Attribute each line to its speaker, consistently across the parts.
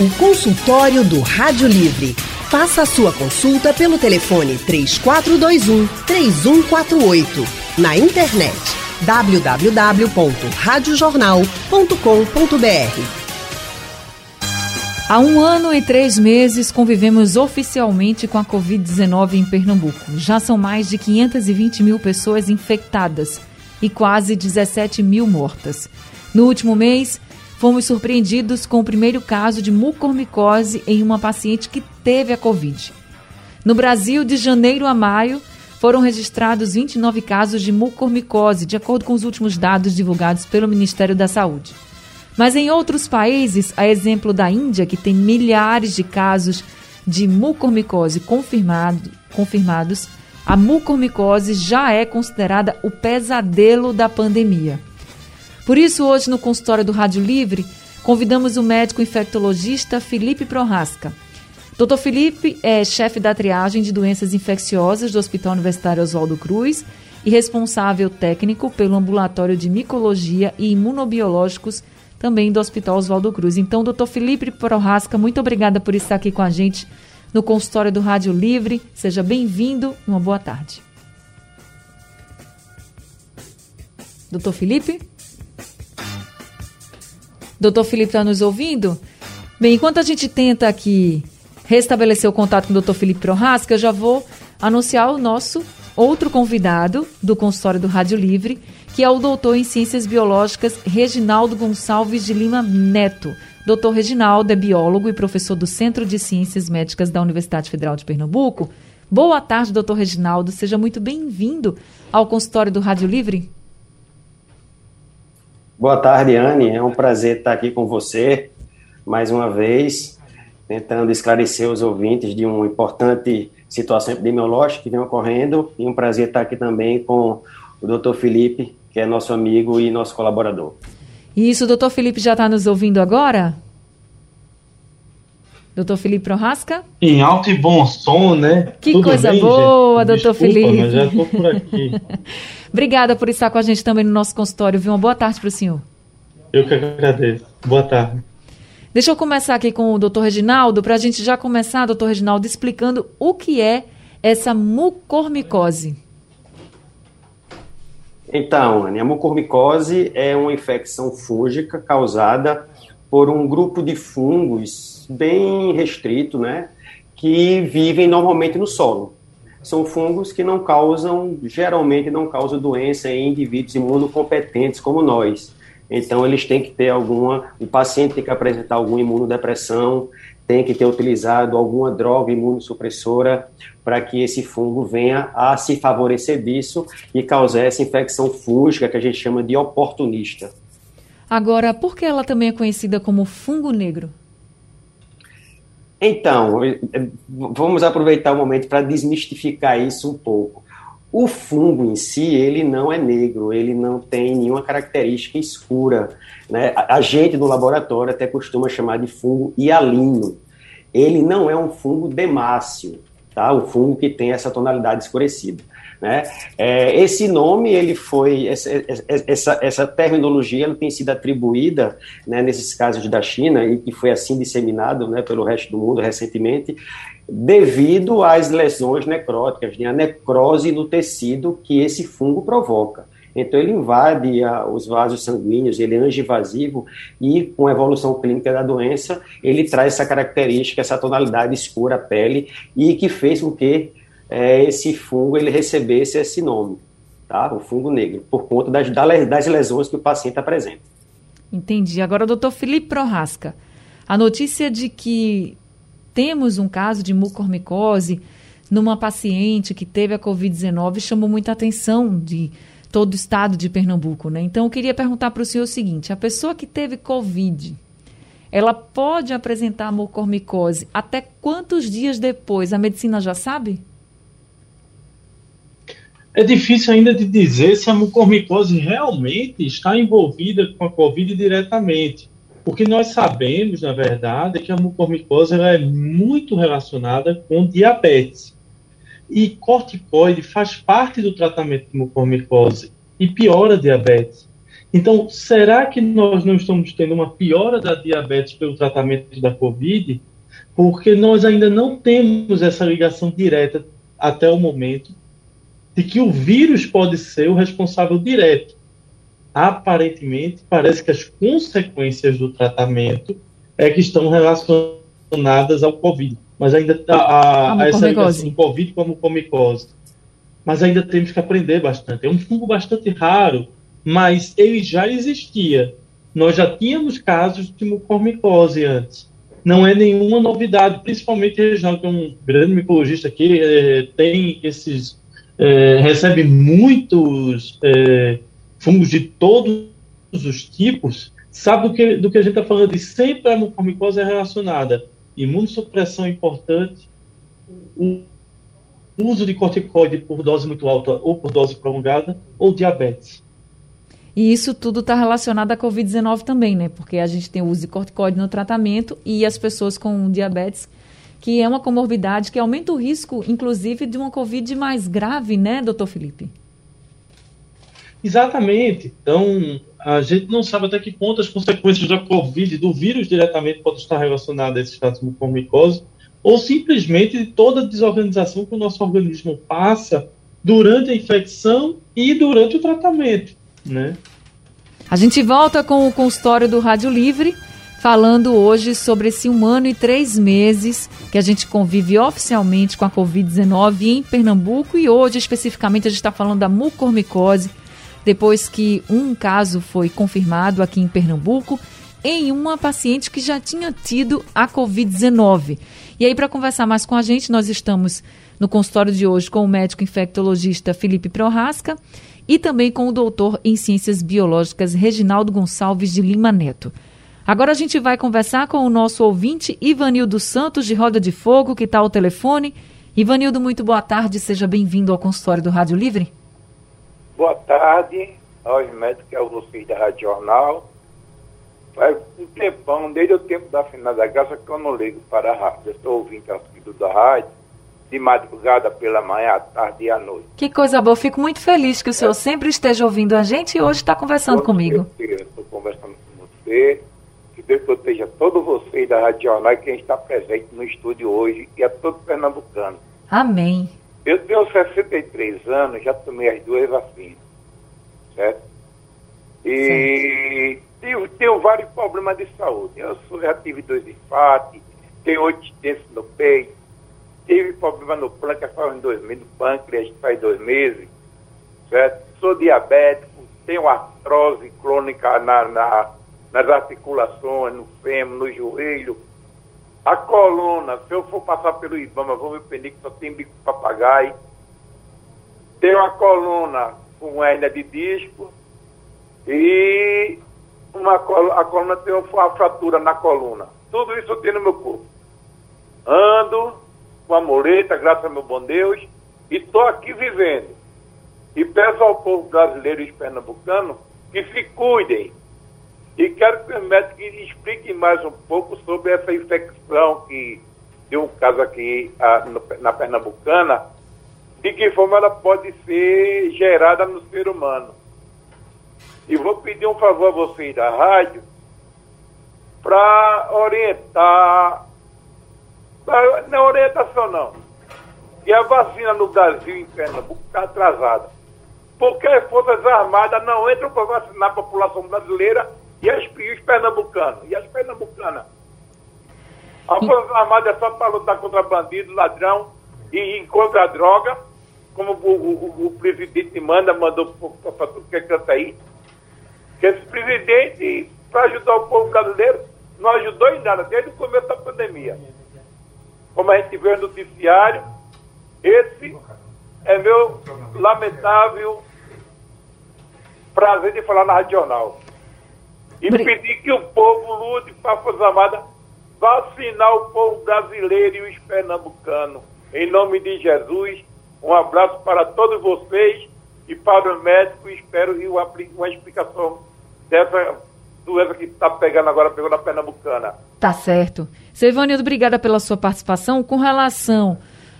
Speaker 1: O consultório do Rádio Livre. Faça a sua consulta pelo telefone 3421 3148. Na internet www.radiojornal.com.br.
Speaker 2: Há um ano e três meses convivemos oficialmente com a Covid-19 em Pernambuco. Já são mais de 520 mil pessoas infectadas e quase 17 mil mortas. No último mês, fomos surpreendidos com o primeiro caso de mucormicose em uma paciente que teve a Covid. No Brasil, de janeiro a maio, foram registrados 29 casos de mucormicose, de acordo com os últimos dados divulgados pelo Ministério da Saúde. Mas em outros países, a exemplo da Índia, que tem milhares de casos de mucormicose confirmado, confirmados, a mucormicose já é considerada o pesadelo da pandemia. Por isso, hoje no consultório do Rádio Livre, convidamos o médico infectologista Felipe Prorasca. Dr. Felipe é chefe da triagem de doenças infecciosas do Hospital Universitário Oswaldo Cruz e responsável técnico pelo ambulatório de micologia e imunobiológicos também do Hospital Oswaldo Cruz. Então, doutor Felipe Prorasca, muito obrigada por estar aqui com a gente no consultório do Rádio Livre. Seja bem-vindo. Uma boa tarde. Doutor Felipe? Doutor Felipe está nos ouvindo? Bem, enquanto a gente tenta aqui restabelecer o contato com o doutor Felipe Prorasca, eu já vou anunciar o nosso outro convidado do consultório do Rádio Livre, que é o doutor em Ciências Biológicas Reginaldo Gonçalves de Lima Neto. Dr. Reginaldo é biólogo e professor do Centro de Ciências Médicas da Universidade Federal de Pernambuco. Boa tarde, doutor Reginaldo. Seja muito bem-vindo ao consultório do Rádio Livre.
Speaker 3: Boa tarde, Anne. É um prazer estar aqui com você mais uma vez, tentando esclarecer os ouvintes de uma importante situação epidemiológica que vem ocorrendo. E um prazer estar aqui também com o doutor Felipe, que é nosso amigo e nosso colaborador.
Speaker 2: Isso, o doutor Felipe já está nos ouvindo agora? Doutor Felipe Prorasca?
Speaker 4: Em alto e bom som, né?
Speaker 2: Que
Speaker 4: Tudo
Speaker 2: coisa
Speaker 4: bem,
Speaker 2: boa,
Speaker 4: gente?
Speaker 2: doutor
Speaker 4: Desculpa,
Speaker 2: Felipe.
Speaker 4: Mas já estou por aqui.
Speaker 2: Obrigada por estar com a gente também no nosso consultório, viu? Uma boa tarde para o senhor.
Speaker 4: Eu que agradeço. Boa tarde.
Speaker 2: Deixa eu começar aqui com o doutor Reginaldo, para a gente já começar, doutor Reginaldo, explicando o que é essa mucormicose.
Speaker 3: Então, Anne, a mucormicose é uma infecção fúngica causada por um grupo de fungos bem restrito, né, que vivem normalmente no solo. São fungos que não causam, geralmente não causam doença em indivíduos imunocompetentes como nós. Então, eles têm que ter alguma, o paciente tem que apresentar alguma imunodepressão, tem que ter utilizado alguma droga imunossupressora para que esse fungo venha a se favorecer disso e causar essa infecção fúngica que a gente chama de oportunista.
Speaker 2: Agora, por que ela também é conhecida como fungo negro?
Speaker 3: Então, vamos aproveitar o momento para desmistificar isso um pouco. O fungo em si, ele não é negro, ele não tem nenhuma característica escura. Né? A gente no laboratório até costuma chamar de fungo hialino. Ele não é um fungo demácio, tá? O fungo que tem essa tonalidade escurecida. Né? É, esse nome, ele foi, essa, essa, essa terminologia ela tem sido atribuída, né, nesses casos da China, e que foi assim disseminado né, pelo resto do mundo recentemente, devido às lesões necróticas, né, a necrose no tecido que esse fungo provoca. Então, ele invade a, os vasos sanguíneos, ele é angivasivo e, com a evolução clínica da doença, ele traz essa característica, essa tonalidade escura à pele e que fez com que é, esse fungo ele recebesse esse nome, tá? O fungo negro, por conta das, das lesões que o paciente apresenta.
Speaker 2: Entendi. Agora, doutor Felipe Prorasca, a notícia de que temos um caso de mucormicose numa paciente que teve a Covid-19 chamou muita atenção de todo o estado de Pernambuco, né? Então, eu queria perguntar para o senhor o seguinte: a pessoa que teve Covid, ela pode apresentar mucormicose até quantos dias depois? A medicina já sabe?
Speaker 4: É difícil ainda de dizer se a mucormicose realmente está envolvida com a Covid diretamente. O que nós sabemos, na verdade, é que a mucormicose é muito relacionada com diabetes. E corticoide faz parte do tratamento de mucormicose e piora a diabetes. Então, será que nós não estamos tendo uma piora da diabetes pelo tratamento da Covid? Porque nós ainda não temos essa ligação direta até o momento de que o vírus pode ser o responsável direto. Aparentemente, parece que as consequências do tratamento é que estão relacionadas ao Covid. Mas ainda está a, a, essa ligação do Covid com a mucormicose. Mas ainda temos que aprender bastante. É um fungo bastante raro, mas ele já existia. Nós já tínhamos casos de mucormicose antes. Não é nenhuma novidade, principalmente Reginaldo, que é um grande micologista aqui, é, tem esses. É, recebe muitos é, fungos de todos os tipos, sabe do que, do que a gente está falando, e sempre a mucormicose é relacionada. Imunossupressão importante, o uso de corticoide por dose muito alta ou por dose prolongada, ou diabetes.
Speaker 2: E isso tudo está relacionado à Covid-19 também, né? Porque a gente tem o uso de corticoide no tratamento e as pessoas com diabetes, que é uma comorbidade que aumenta o risco, inclusive, de uma Covid mais grave, né, doutor Felipe?
Speaker 4: Exatamente. Então, a gente não sabe até que ponto as consequências da Covid, do vírus diretamente, podem estar relacionadas a esse estado de mucormicose, ou simplesmente de toda a desorganização que o nosso organismo passa durante a infecção e durante o tratamento né?
Speaker 2: A gente volta com o consultório do Rádio Livre, falando hoje sobre esse um ano e três meses que a gente convive oficialmente com a Covid-19 em Pernambuco e hoje especificamente a gente está falando da mucormicose, depois que um caso foi confirmado aqui em Pernambuco em uma paciente que já tinha tido a Covid-19. E aí, para conversar mais com a gente, nós estamos no consultório de hoje com o médico infectologista Felipe Prorasca e também com o doutor em Ciências Biológicas Reginaldo Gonçalves de Lima Neto. Agora a gente vai conversar com o nosso ouvinte Ivanildo Santos, de Roda de Fogo, que está ao telefone. Ivanildo, muito boa tarde, seja bem-vindo ao consultório do Rádio Livre.
Speaker 5: Boa tarde aos médicos que é vocês da Rádio Jornal. Faz um tempão, desde o tempo da final da graça, que eu não ligo para a rádio. Eu sou ouvinte assíduo da rádio de madrugada pela manhã, à tarde e à noite.
Speaker 2: Que coisa boa, fico muito feliz que o senhor é. sempre esteja ouvindo a gente e hoje está conversando com comigo.
Speaker 5: Estou conversando com você, Deus proteja todos vocês da Rádio Jornal e quem está presente no estúdio hoje e a todo pernambucano.
Speaker 2: Amém.
Speaker 5: Eu tenho 63 anos, já tomei as duas vacinas, certo? E tenho, tenho, vários problemas de saúde. Eu sou, já tive dois infartos, tenho oito no peito, tive problema no pâncreas faz dois meses, pâncreas faz dois meses, certo? Sou diabético, tenho artrose crônica na, na, nas articulações, no fêmur, no joelho. A coluna, se eu for passar pelo Ibama, vou me pedir que só tem bico papagaio. Tenho a coluna com hérnia de disco e uma, a coluna tem uma fratura na coluna. Tudo isso eu tenho no meu corpo. Ando, com a muleta, graças ao meu bom Deus, e estou aqui vivendo. E peço ao povo brasileiro e pernambucano que se cuidem. E quero que os médicos expliquem mais um pouco sobre essa infecção que deu um caso aqui a, no, na Pernambucana, de que forma ela pode ser gerada no ser humano. E vou pedir um favor a vocês da rádio para orientar não é orientação não. E a vacina no Brasil, em Pernambuco, está atrasada. Porque as Forças Armadas não entram para vacinar a população brasileira e, as, e os pernambucanos. E as pernambucanas. A Forças Armadas é só para lutar contra bandido, ladrão e, contra a droga, como o, o, o presidente manda, mandou para tudo que é canta aí. Que esse presidente, para ajudar o povo brasileiro, não ajudou em nada, desde o começo da pandemia como a gente vê no noticiário, esse é meu lamentável prazer de falar na Radional. E pedir que o povo lute para a Força Armada vacinar o povo brasileiro e os pernambucanos. Em nome de Jesus, um abraço para todos vocês e para os médicos. Espero uma, uma explicação dessa doença que está pegando agora, pegou na Pernambucana.
Speaker 2: Tá certo. Seu Ivanildo, obrigada pela sua participação. Com relação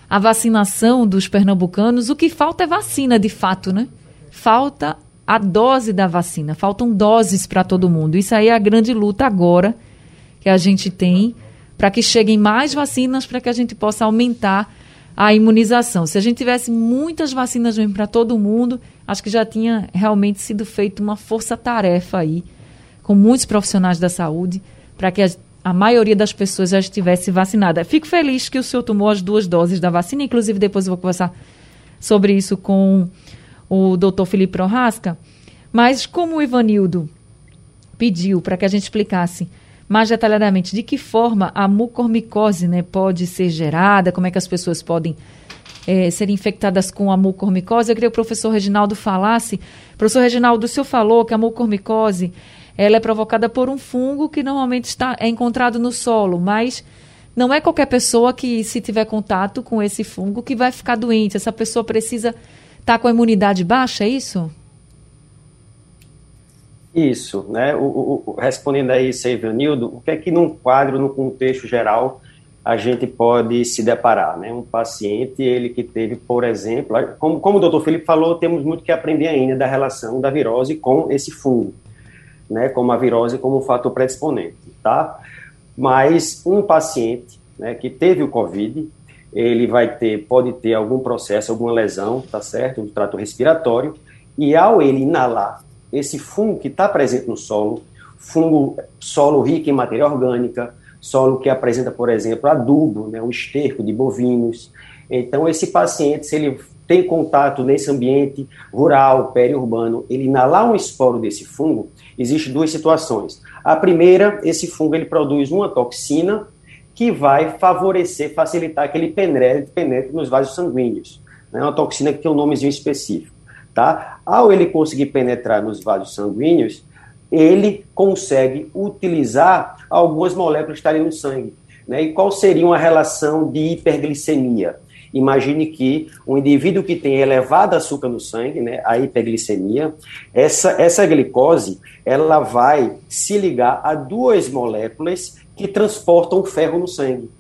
Speaker 2: à vacinação dos pernambucanos, o que falta é vacina, de fato, né? Falta a dose da vacina. Faltam doses para todo mundo. Isso aí é a grande luta agora que a gente tem para que cheguem mais vacinas para que a gente possa aumentar a imunização. Se a gente tivesse muitas vacinas mesmo para todo mundo, acho que já tinha realmente sido feita uma força-tarefa aí com muitos profissionais da saúde para que a, a, maioria das pessoas já estivesse vacinada. Fico feliz que o senhor tomou as duas doses da vacina, inclusive depois eu vou conversar sobre isso com o doutor Felipe Prorasca. Mas como o Ivanildo pediu para que a gente explicasse mais detalhadamente de que forma a mucormicose né, pode ser gerada, como é que as pessoas podem é, ser infectadas com a mucormicose. Eu queria que o professor Reginaldo falasse. Professor Reginaldo, o senhor falou que a mucormicose ela é provocada por um fungo que normalmente está, é encontrado no solo, mas não é qualquer pessoa que, se tiver contato com esse fungo, que vai ficar doente. Essa pessoa precisa estar tá com a imunidade baixa, é isso?
Speaker 3: Isso, né? O, o, respondendo aí, Seivanildo, o que é que num quadro, no contexto geral, a gente pode se deparar, né? Um paciente, ele que teve, por exemplo, como, como o doutor Felipe falou, temos muito que aprender ainda da relação da virose com esse fungo né, como a virose como um fator predisponente, tá? Mas um paciente, né, que teve o COVID, ele vai ter, pode ter algum processo, alguma lesão, tá certo, do trato respiratório, e ao ele inalar esse fungo que está presente no solo, fungo, solo rico em matéria orgânica, solo que apresenta, por exemplo, adubo, né, um esterco de bovinos. Então, esse paciente, se ele tem contato nesse ambiente rural, periurbano, ele inalar um esporo desse fungo, Existem duas situações. A primeira, esse fungo ele produz uma toxina que vai favorecer, facilitar que ele penetre, penetre nos vasos sanguíneos. É né? uma toxina que tem um nomezinho específico. Tá? Ao ele conseguir penetrar nos vasos sanguíneos, ele consegue utilizar algumas moléculas que estarem no sangue. Né? E qual seria uma relação de hiperglicemia? Imagine que um indivíduo que tem elevado açúcar no sangue, né, a hiperglicemia, essa, essa glicose, ela vai se ligar a duas moléculas que transportam ferro no sangue.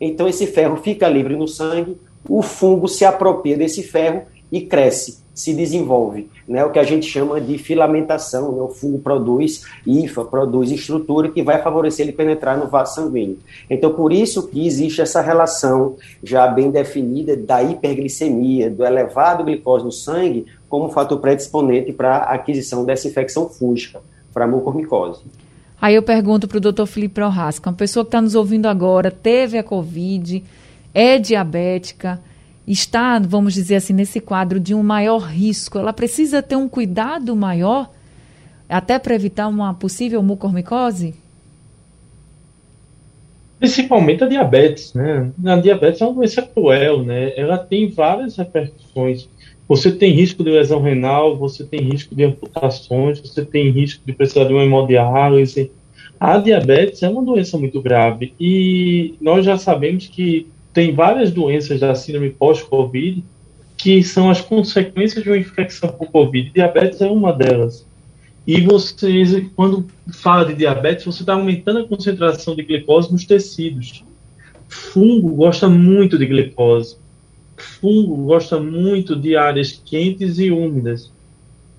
Speaker 3: Então esse ferro fica livre no sangue, o fungo se apropria desse ferro e cresce se desenvolve, né? O que a gente chama de filamentação, né? O fungo produz IFA, produz estrutura que vai favorecer ele penetrar no vaso sanguíneo. Então, por isso que existe essa relação já bem definida da hiperglicemia, do elevado glicose no sangue, como fator predisponente para a aquisição dessa infecção fúngica, para a mucormicose.
Speaker 2: Aí eu pergunto para o doutor Felipe Prohasca, uma pessoa que está nos ouvindo agora, teve a Covid, é diabética, está, vamos dizer assim, nesse quadro de um maior risco, ela precisa ter um cuidado maior até para evitar uma possível mucormicose?
Speaker 4: Principalmente a diabetes, né? A diabetes é uma doença cruel, né? Ela tem várias repercussões. Você tem risco de lesão renal, você tem risco de amputações, você tem risco de precisar de uma hemodiálise. A diabetes é uma doença muito grave e nós já sabemos que tem várias doenças da síndrome pós-Covid que são as consequências de uma infecção por Covid. Diabetes é uma delas. E você, quando fala de diabetes, você está aumentando a concentração de glicose nos tecidos. Fungo gosta muito de glicose. Fungo gosta muito de áreas quentes e úmidas.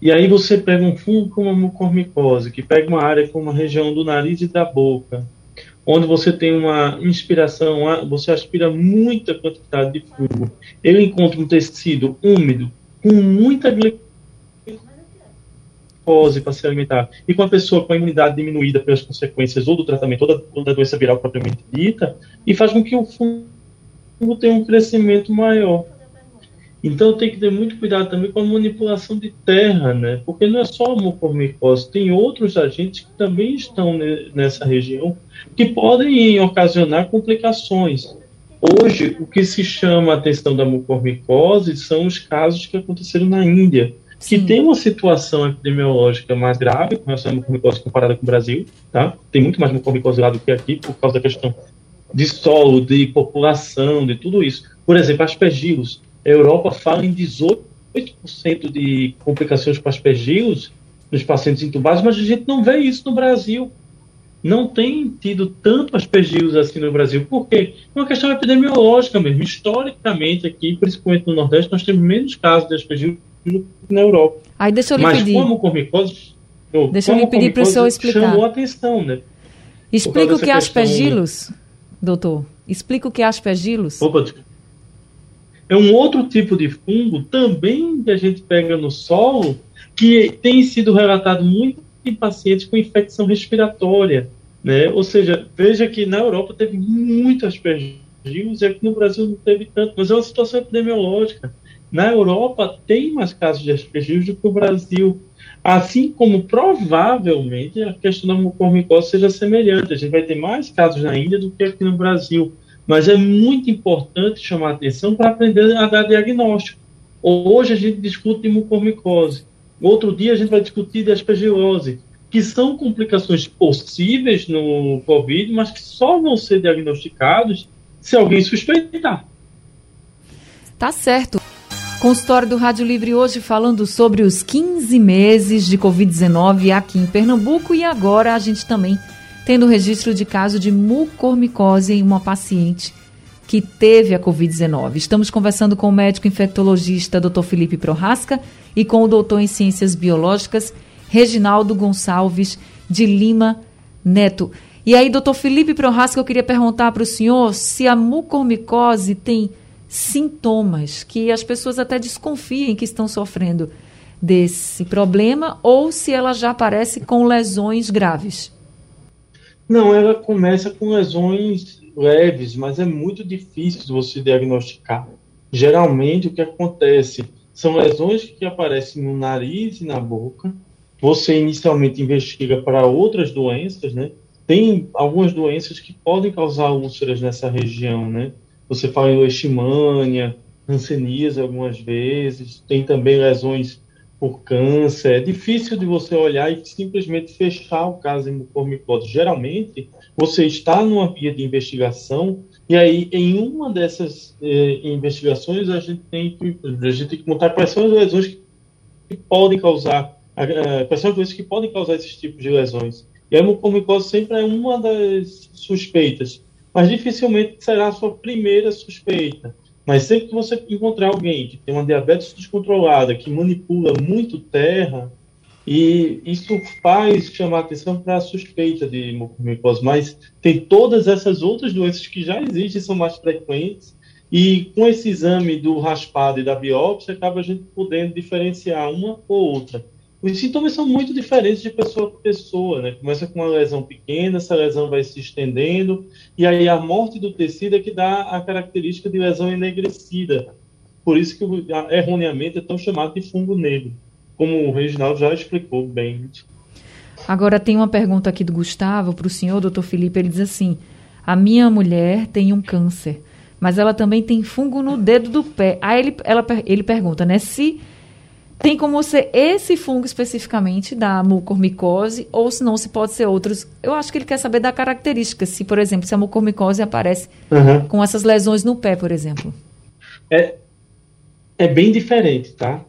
Speaker 4: E aí você pega um fungo como a mucormicose, que pega uma área como a região do nariz e da boca, onde você tem uma inspiração, você aspira muita quantidade de fungo. Ele encontra um tecido úmido com muita glicose para se alimentar. E com a pessoa com a imunidade diminuída pelas consequências ou do tratamento ou da, ou da doença viral propriamente dita, e faz com que o fungo tenha um crescimento maior. Então tem que ter muito cuidado também com a manipulação de terra, né? Porque não é só a mucormicose, tem outros agentes que também estão nessa região que podem ocasionar complicações. Hoje, o que se chama a atenção da mucormicose são os casos que aconteceram na Índia, que Sim. tem uma situação epidemiológica mais grave com relação à mucormicose comparada com o Brasil, tá? Tem muito mais mucormicose lá do que aqui por causa da questão de solo, de população, de tudo isso. Por exemplo, aspergilos a Europa fala em 18% de complicações com aspergilos nos pacientes intubados, mas a gente não vê isso no Brasil. Não tem tido tanto aspergilos assim no Brasil. Por quê? É uma questão epidemiológica mesmo. Historicamente, aqui, principalmente no Nordeste, nós temos menos casos de aspergilos na Europa.
Speaker 2: Aí deixa eu lhe
Speaker 4: Mas
Speaker 2: pedir.
Speaker 4: como mucormicose,
Speaker 2: Deixa eu lhe pedir para o senhor explicar.
Speaker 4: Chamou a atenção, né?
Speaker 2: Explica o que é aspergilos, doutor. Explica o que é aspergilos.
Speaker 4: Opa, é um outro tipo de fungo também que a gente pega no solo que tem sido relatado muito em pacientes com infecção respiratória, né? Ou seja, veja que na Europa teve muito aspergilos e aqui no Brasil não teve tanto, mas é uma situação epidemiológica. Na Europa tem mais casos de aspergilos do que o Brasil. Assim como provavelmente a questão da mucormicose seja semelhante. A gente vai ter mais casos na Índia do que aqui no Brasil. Mas é muito importante chamar atenção para aprender a dar diagnóstico. Hoje a gente discute mucormicose. Outro dia a gente vai discutir de aspergilose, que são complicações possíveis no COVID, mas que só vão ser diagnosticados se alguém suspeitar.
Speaker 2: Tá certo. Consultório do Rádio Livre hoje falando sobre os 15 meses de Covid-19 aqui em Pernambuco e agora a gente também tendo registro de caso de mucormicose em uma paciente que teve a Covid-19. Estamos conversando com o médico infectologista Dr. Felipe Prorasca e com o doutor em Ciências Biológicas Reginaldo Gonçalves de Lima Neto. E aí, doutor Felipe Prorasca, eu queria perguntar para o senhor se a mucormicose tem sintomas que as pessoas até desconfiem que estão sofrendo desse problema ou se ela já aparece com lesões graves?
Speaker 4: Não, ela começa com lesões leves, mas é muito difícil você diagnosticar. Geralmente o que acontece são lesões que aparecem no nariz e na boca. Você inicialmente investiga para outras doenças, né? Tem algumas doenças que podem causar úlceras nessa região, né? Você fala em leishmania, hanseníase algumas vezes, tem também lesões por câncer. É difícil de você olhar e simplesmente fechar o caso de mucormicose. Geralmente, você está numa via de investigação e aí, em uma dessas eh, investigações, a gente, tem que, a gente tem que montar quais são as lesões que podem causar, uh, quais são as doenças que podem causar esses tipos de lesões. E a mucormicose sempre é uma das suspeitas mas dificilmente será a sua primeira suspeita. Mas sempre que você encontrar alguém que tem uma diabetes descontrolada, que manipula muito terra, e isso faz chamar atenção para a suspeita de mucormicose. Mas tem todas essas outras doenças que já existem, são mais frequentes, e com esse exame do raspado e da biópsia, acaba a gente podendo diferenciar uma ou outra. Os sintomas são muito diferentes de pessoa para pessoa, né? Começa com uma lesão pequena, essa lesão vai se estendendo, e aí a morte do tecido é que dá a característica de lesão enegrecida. Por isso que erroneamente é tão chamado de fungo negro, como o Reginaldo já explicou bem.
Speaker 2: Agora tem uma pergunta aqui do Gustavo para o senhor, doutor Felipe. Ele diz assim: a minha mulher tem um câncer, mas ela também tem fungo no dedo do pé. Aí ele, ela, ele pergunta, né? Se tem como ser esse fungo especificamente da mucormicose ou se não se pode ser outros. Eu acho que ele quer saber da característica, se por exemplo, se a mucormicose aparece uhum. com essas lesões no pé, por exemplo.
Speaker 4: É, é bem diferente, tá?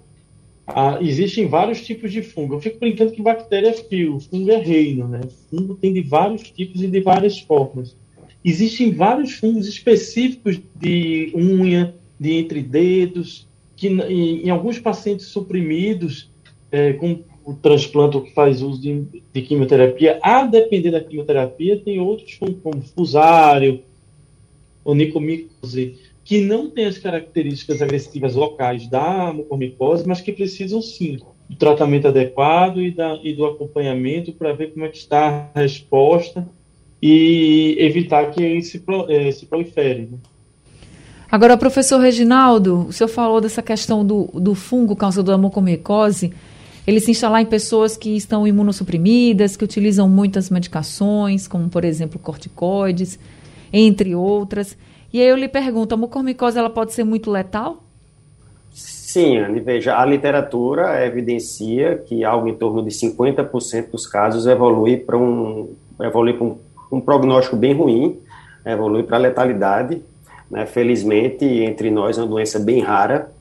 Speaker 4: Ah, existem vários tipos de fungo. Eu fico brincando que bactéria é fio, fungo é reino, né? Fungo tem de vários tipos e de várias formas. Existem vários fungos específicos de unha, de entre dedos, que em, em alguns pacientes suprimidos é, com o transplante que faz uso de, de, quimioterapia, a depender da quimioterapia, tem outros como fusário, onicomicose, que não tem as características agressivas locais da mucormicose, mas que precisam sim do tratamento adequado e, da, e do acompanhamento para ver como é que está a resposta e evitar que ele se, é, se prolifere. Né?
Speaker 2: Agora, professor Reginaldo, o senhor falou dessa questão do, do fungo causador da mucormicose, ele se instalar em pessoas que estão imunossuprimidas, que utilizam muitas medicações, como, por exemplo, corticoides, entre outras. E aí eu lhe pergunto, a mucormicose ela pode ser muito letal?
Speaker 3: Sim, Anne, veja, a literatura evidencia que algo em torno de 50% dos casos evolui para um, evolui um, um prognóstico bem ruim, evolui para letalidade, né? Felizmente, entre nós, é uma doença bem rara,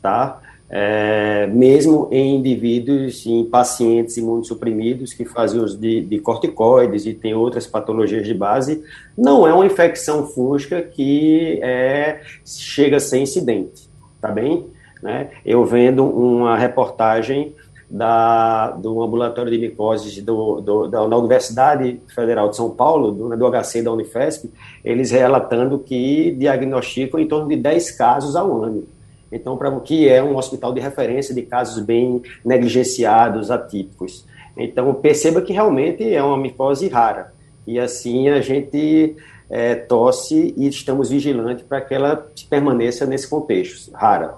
Speaker 3: tá? É, mesmo em indivíduos, em pacientes imunossuprimidos que fazem uso de, de, corticoides e tem outras patologias de base, não é uma infecção fúngica que é, chega a ser incidente, tá bem? Né? Eu vendo uma reportagem da, do ambulatório de micoses do, do, da, da, Universidade Federal de São Paulo, do, do HC da Unifesp, eles relatando que diagnosticam em torno de 10 casos ao ano. Então, para o que é um hospital de referência de casos bem negligenciados, atípicos. Então, perceba que realmente é uma micose rara. E assim a gente é, torce e estamos vigilantes para que ela permaneça nesse contexto, rara.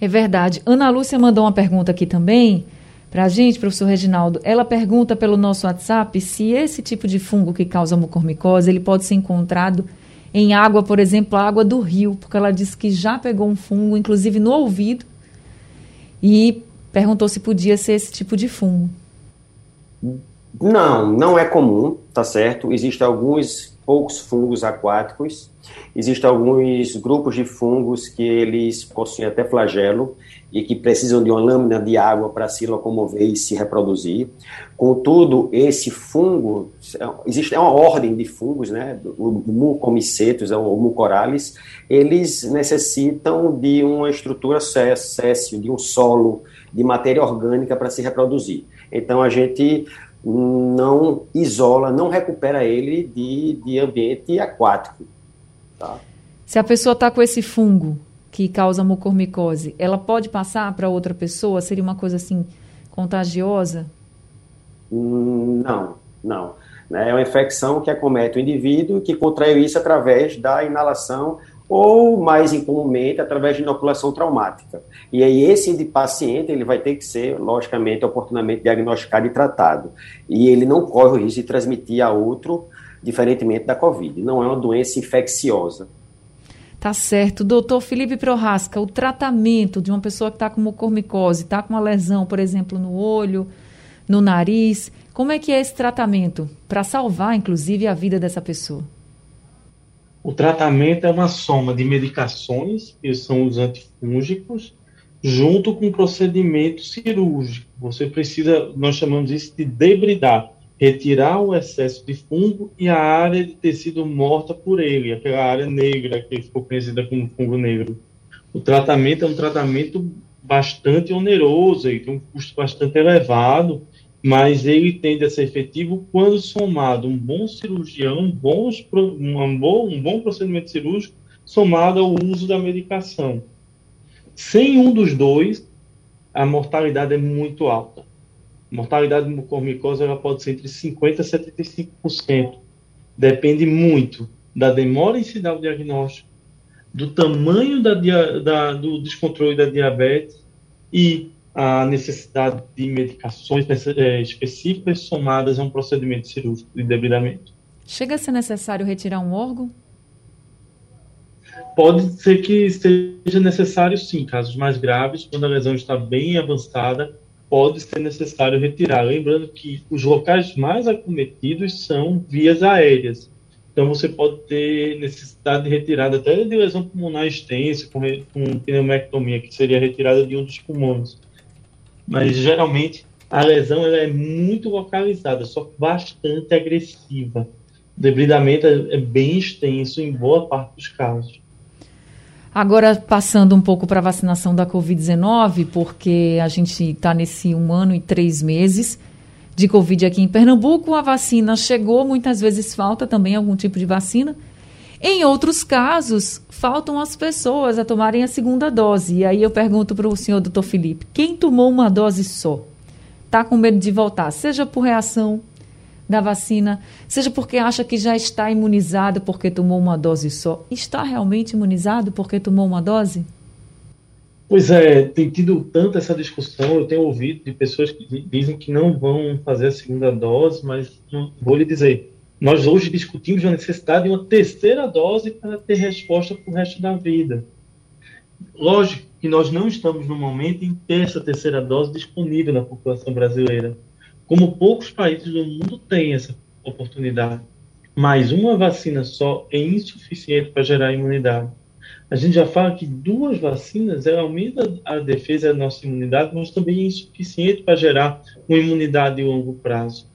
Speaker 2: É verdade. Ana Lúcia mandou uma pergunta aqui também para a gente, professor Reginaldo. Ela pergunta pelo nosso WhatsApp se esse tipo de fungo que causa mucormicose ele pode ser encontrado em água, por exemplo, a água do rio, porque ela disse que já pegou um fungo, inclusive no ouvido, e perguntou se podia ser esse tipo de fungo.
Speaker 3: Não, não é comum, tá certo? Existem alguns poucos fungos aquáticos, existem alguns grupos de fungos que eles possuem até flagelo e que precisam de uma lâmina de água para se locomover e se reproduzir. Contudo, esse fungo, existe é uma ordem de fungos, né, o mucomicetus, o mucorales, eles necessitam de uma estrutura céssio, de um solo, de matéria orgânica para se reproduzir. Então, a gente não isola, não recupera ele de, de ambiente aquático. Tá?
Speaker 2: Se a pessoa está com esse fungo que causa mucormicose, ela pode passar para outra pessoa? Seria uma coisa assim contagiosa?
Speaker 3: Hum, não, não. Né? É uma infecção que acomete o indivíduo que contraiu isso através da inalação ou, mais incomumente, através de inoculação traumática. E aí esse paciente ele vai ter que ser, logicamente, oportunamente diagnosticado e tratado. E ele não corre o risco de transmitir a outro, diferentemente da Covid. Não é uma doença infecciosa.
Speaker 2: Tá certo. Doutor Felipe Prorasca, o tratamento de uma pessoa que está com mucormicose, está com uma lesão, por exemplo, no olho, no nariz, como é que é esse tratamento? Para salvar, inclusive, a vida dessa pessoa.
Speaker 4: O tratamento é uma soma de medicações, que são os antifúngicos, junto com procedimento cirúrgico. Você precisa, nós chamamos isso de debridar, retirar o excesso de fungo e a área de tecido morta por ele, aquela área negra que ficou conhecida como fungo negro. O tratamento é um tratamento bastante oneroso, e tem um custo bastante elevado, mas ele tende a ser efetivo quando somado um bom cirurgião, bons, um, bom, um bom procedimento cirúrgico, somado ao uso da medicação. Sem um dos dois, a mortalidade é muito alta. A mortalidade de mucormicose ela pode ser entre 50% e 75%. Depende muito da demora em se dar o diagnóstico, do tamanho da, da, do descontrole da diabetes e a necessidade de medicações é, específicas somadas a um procedimento cirúrgico de debridamento.
Speaker 2: Chega a ser necessário retirar um órgão?
Speaker 4: Pode ser que seja necessário, sim. Casos mais graves, quando a lesão está bem avançada, pode ser necessário retirar. Lembrando que os locais mais acometidos são vias aéreas. Então, você pode ter necessidade de retirada até de lesão pulmonar extensa, com, com pneumectomia, que seria retirada de um dos pulmões mas geralmente a lesão ela é muito localizada, só bastante agressiva. O debridamento é, é bem extenso em boa parte dos casos.
Speaker 2: Agora, passando um pouco para a vacinação da Covid-19, porque a gente está nesse um ano e três meses de Covid aqui em Pernambuco, a vacina chegou, muitas vezes falta também algum tipo de vacina. Em outros casos, faltam as pessoas a tomarem a segunda dose. E aí eu pergunto para o senhor doutor Felipe: quem tomou uma dose só está com medo de voltar, seja por reação da vacina, seja porque acha que já está imunizado porque tomou uma dose só. Está realmente imunizado porque tomou uma dose?
Speaker 4: Pois é, tem tido tanto essa discussão. Eu tenho ouvido de pessoas que dizem que não vão fazer a segunda dose, mas vou lhe dizer, nós hoje discutimos a necessidade de uma terceira dose para ter resposta para o resto da vida. Lógico que nós não estamos no momento em ter essa terceira dose disponível na população brasileira, como poucos países do mundo têm essa oportunidade. Mas uma vacina só é insuficiente para gerar imunidade. A gente já fala que duas vacinas aumentam a defesa da nossa imunidade, mas também é insuficiente para gerar uma imunidade de longo prazo.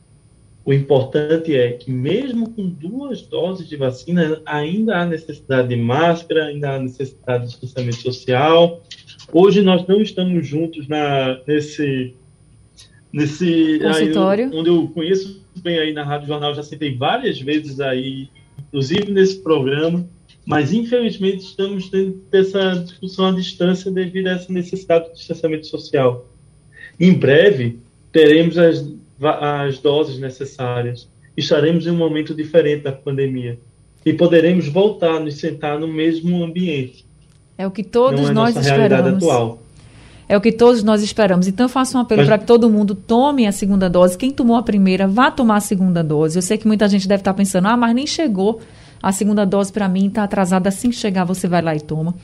Speaker 4: O importante é que, mesmo com duas doses de vacina, ainda há necessidade de máscara, ainda há necessidade de distanciamento social, Hoje nós não estamos juntos na, nesse nesse
Speaker 2: consultório
Speaker 4: aí, onde eu conheço bem aí na Rádio Jornal, já sentei várias vezes aí, inclusive nesse programa, mas infelizmente estamos tendo essa discussão à distância devido a essa necessidade de distanciamento social. Em breve teremos as, as doses necessárias, estaremos em um momento diferente da pandemia e poderemos voltar a nos sentar no mesmo ambiente.
Speaker 2: É o que todos
Speaker 4: é
Speaker 2: nós esperamos.
Speaker 4: Atual.
Speaker 2: É o que todos nós esperamos. Então, eu faço um apelo para que todo mundo tome a segunda dose. Quem tomou a primeira, vá tomar a segunda dose. Eu sei que muita gente deve estar pensando, ah, mas nem chegou a segunda dose para mim, está atrasada. Assim que chegar, você vai lá e toma.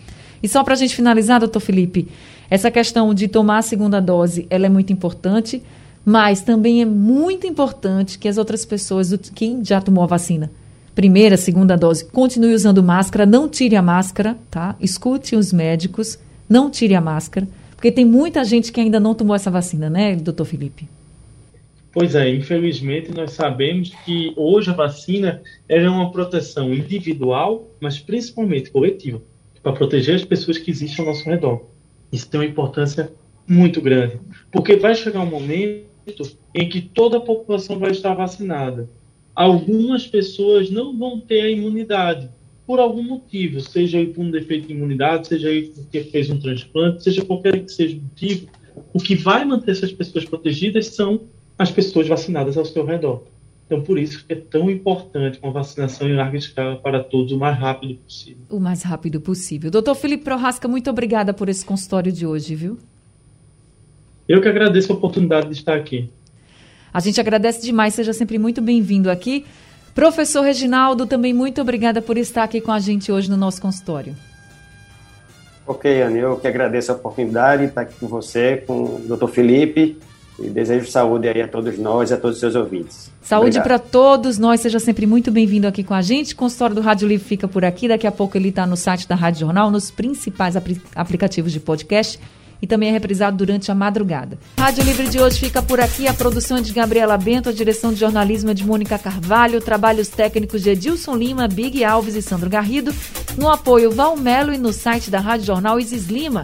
Speaker 2: E só para a gente finalizar, doutor Felipe, essa questão de tomar a segunda dose, ela é muito importante, mas também é muito importante que as outras pessoas, quem já tomou a vacina, primeira, segunda dose, continue usando máscara, não tire a máscara, tá? Escute os médicos, não tire a máscara porque tem muita gente que ainda não tomou essa vacina, né, doutor Felipe?
Speaker 4: Pois é, infelizmente nós sabemos que hoje a vacina é uma proteção individual, mas principalmente coletiva, para proteger as pessoas que existem ao nosso redor. Isso tem uma importância muito grande, porque vai chegar um momento em que toda a população vai estar vacinada. Algumas pessoas não vão ter a imunidade, por algum motivo, seja por um defeito de imunidade, seja porque fez um transplante, seja qualquer que seja o motivo, o que vai manter essas pessoas protegidas são as pessoas vacinadas ao seu redor. Então, por isso que é tão importante uma vacinação em larga escala para todos o mais rápido possível.
Speaker 2: O mais rápido possível. Doutor Felipe Prorasca, muito obrigada por esse consultório de hoje, viu?
Speaker 4: Eu que agradeço a oportunidade de estar aqui.
Speaker 2: A gente agradece demais, seja sempre muito bem-vindo aqui. Professor Reginaldo, também muito obrigada por estar aqui com a gente hoje no nosso consultório.
Speaker 3: Ok, Ana, eu que agradeço a oportunidade de estar aqui com você, com o doutor Felipe, e desejo saúde aí a todos nós e a todos os seus ouvintes.
Speaker 2: Saúde para todos nós, seja sempre muito bem-vindo aqui com a gente. O consultório do Rádio Livre fica por aqui, daqui a pouco ele está no site da Rádio Jornal, nos principais apl aplicativos de podcast e também é reprisado durante a madrugada. Rádio Livre de hoje fica por aqui. A produção é de Gabriela Bento, a direção de jornalismo é de Mônica Carvalho, trabalhos técnicos de Edilson Lima, Big Alves e Sandro Garrido, no apoio Valmelo e no site da Rádio Jornal Isis Lima.